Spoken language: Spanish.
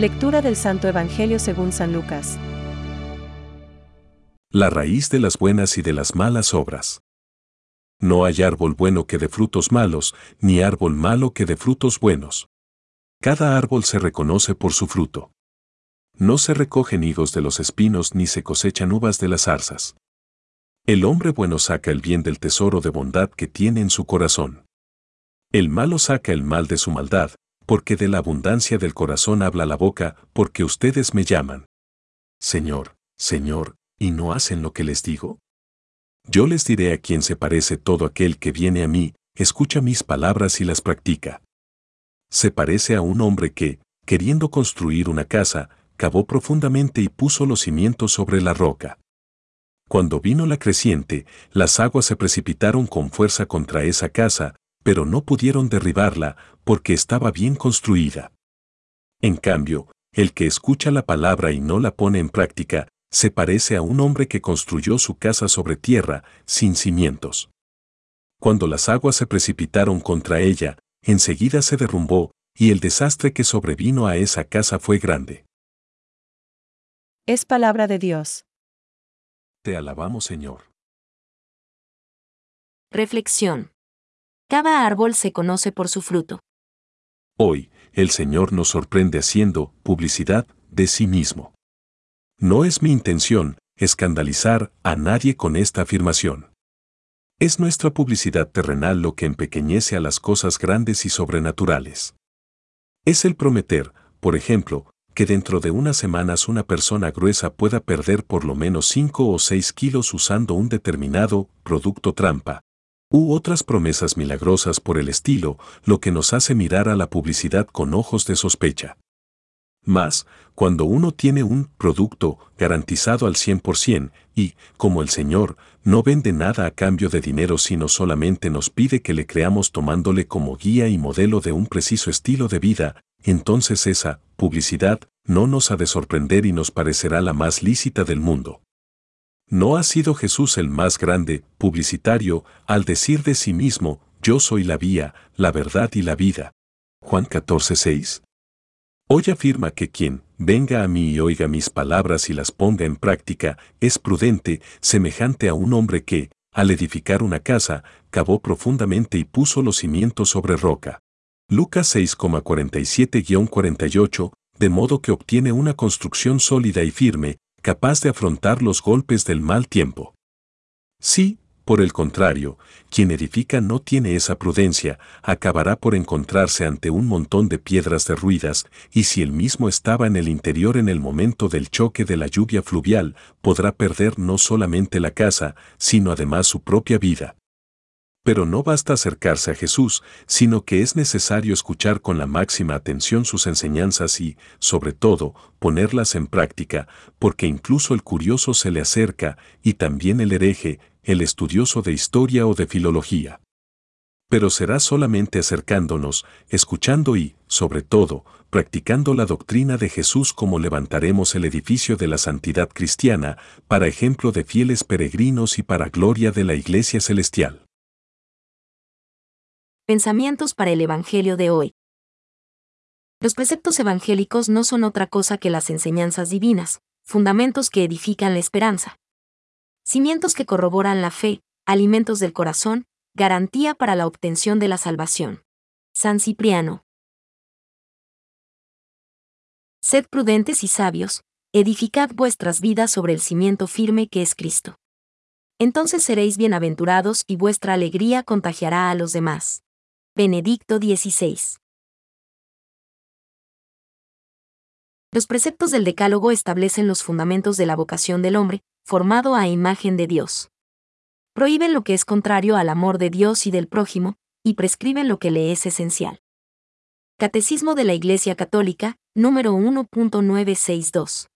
Lectura del Santo Evangelio según San Lucas. La raíz de las buenas y de las malas obras. No hay árbol bueno que dé frutos malos, ni árbol malo que dé frutos buenos. Cada árbol se reconoce por su fruto. No se recogen higos de los espinos ni se cosechan uvas de las zarzas. El hombre bueno saca el bien del tesoro de bondad que tiene en su corazón. El malo saca el mal de su maldad, porque de la abundancia del corazón habla la boca, porque ustedes me llaman. Señor, Señor, ¿y no hacen lo que les digo? Yo les diré a quien se parece todo aquel que viene a mí, escucha mis palabras y las practica. Se parece a un hombre que, queriendo construir una casa, cavó profundamente y puso los cimientos sobre la roca. Cuando vino la creciente, las aguas se precipitaron con fuerza contra esa casa, pero no pudieron derribarla porque estaba bien construida. En cambio, el que escucha la palabra y no la pone en práctica, se parece a un hombre que construyó su casa sobre tierra, sin cimientos. Cuando las aguas se precipitaron contra ella, enseguida se derrumbó, y el desastre que sobrevino a esa casa fue grande. Es palabra de Dios. Te alabamos, Señor. Reflexión. Cada árbol se conoce por su fruto. Hoy, el Señor nos sorprende haciendo publicidad de sí mismo. No es mi intención escandalizar a nadie con esta afirmación. Es nuestra publicidad terrenal lo que empequeñece a las cosas grandes y sobrenaturales. Es el prometer, por ejemplo, que dentro de unas semanas una persona gruesa pueda perder por lo menos 5 o 6 kilos usando un determinado producto trampa, u otras promesas milagrosas por el estilo, lo que nos hace mirar a la publicidad con ojos de sospecha. Más, cuando uno tiene un producto garantizado al 100% y, como el Señor, no vende nada a cambio de dinero sino solamente nos pide que le creamos tomándole como guía y modelo de un preciso estilo de vida, entonces esa publicidad no nos ha de sorprender y nos parecerá la más lícita del mundo. ¿No ha sido Jesús el más grande publicitario al decir de sí mismo, yo soy la vía, la verdad y la vida? Juan 14:6. Hoy afirma que quien venga a mí y oiga mis palabras y las ponga en práctica es prudente, semejante a un hombre que, al edificar una casa, cavó profundamente y puso los cimientos sobre roca. Lucas 6,47-48, de modo que obtiene una construcción sólida y firme, capaz de afrontar los golpes del mal tiempo. Si, por el contrario, quien edifica no tiene esa prudencia, acabará por encontrarse ante un montón de piedras derruidas, y si él mismo estaba en el interior en el momento del choque de la lluvia fluvial, podrá perder no solamente la casa, sino además su propia vida. Pero no basta acercarse a Jesús, sino que es necesario escuchar con la máxima atención sus enseñanzas y, sobre todo, ponerlas en práctica, porque incluso el curioso se le acerca, y también el hereje, el estudioso de historia o de filología. Pero será solamente acercándonos, escuchando y, sobre todo, practicando la doctrina de Jesús como levantaremos el edificio de la santidad cristiana, para ejemplo de fieles peregrinos y para gloria de la Iglesia Celestial. Pensamientos para el Evangelio de hoy. Los preceptos evangélicos no son otra cosa que las enseñanzas divinas, fundamentos que edifican la esperanza. Cimientos que corroboran la fe, alimentos del corazón, garantía para la obtención de la salvación. San Cipriano. Sed prudentes y sabios, edificad vuestras vidas sobre el cimiento firme que es Cristo. Entonces seréis bienaventurados y vuestra alegría contagiará a los demás. Benedicto XVI. Los preceptos del Decálogo establecen los fundamentos de la vocación del hombre, formado a imagen de Dios. Prohíben lo que es contrario al amor de Dios y del prójimo, y prescriben lo que le es esencial. Catecismo de la Iglesia Católica, número 1.962.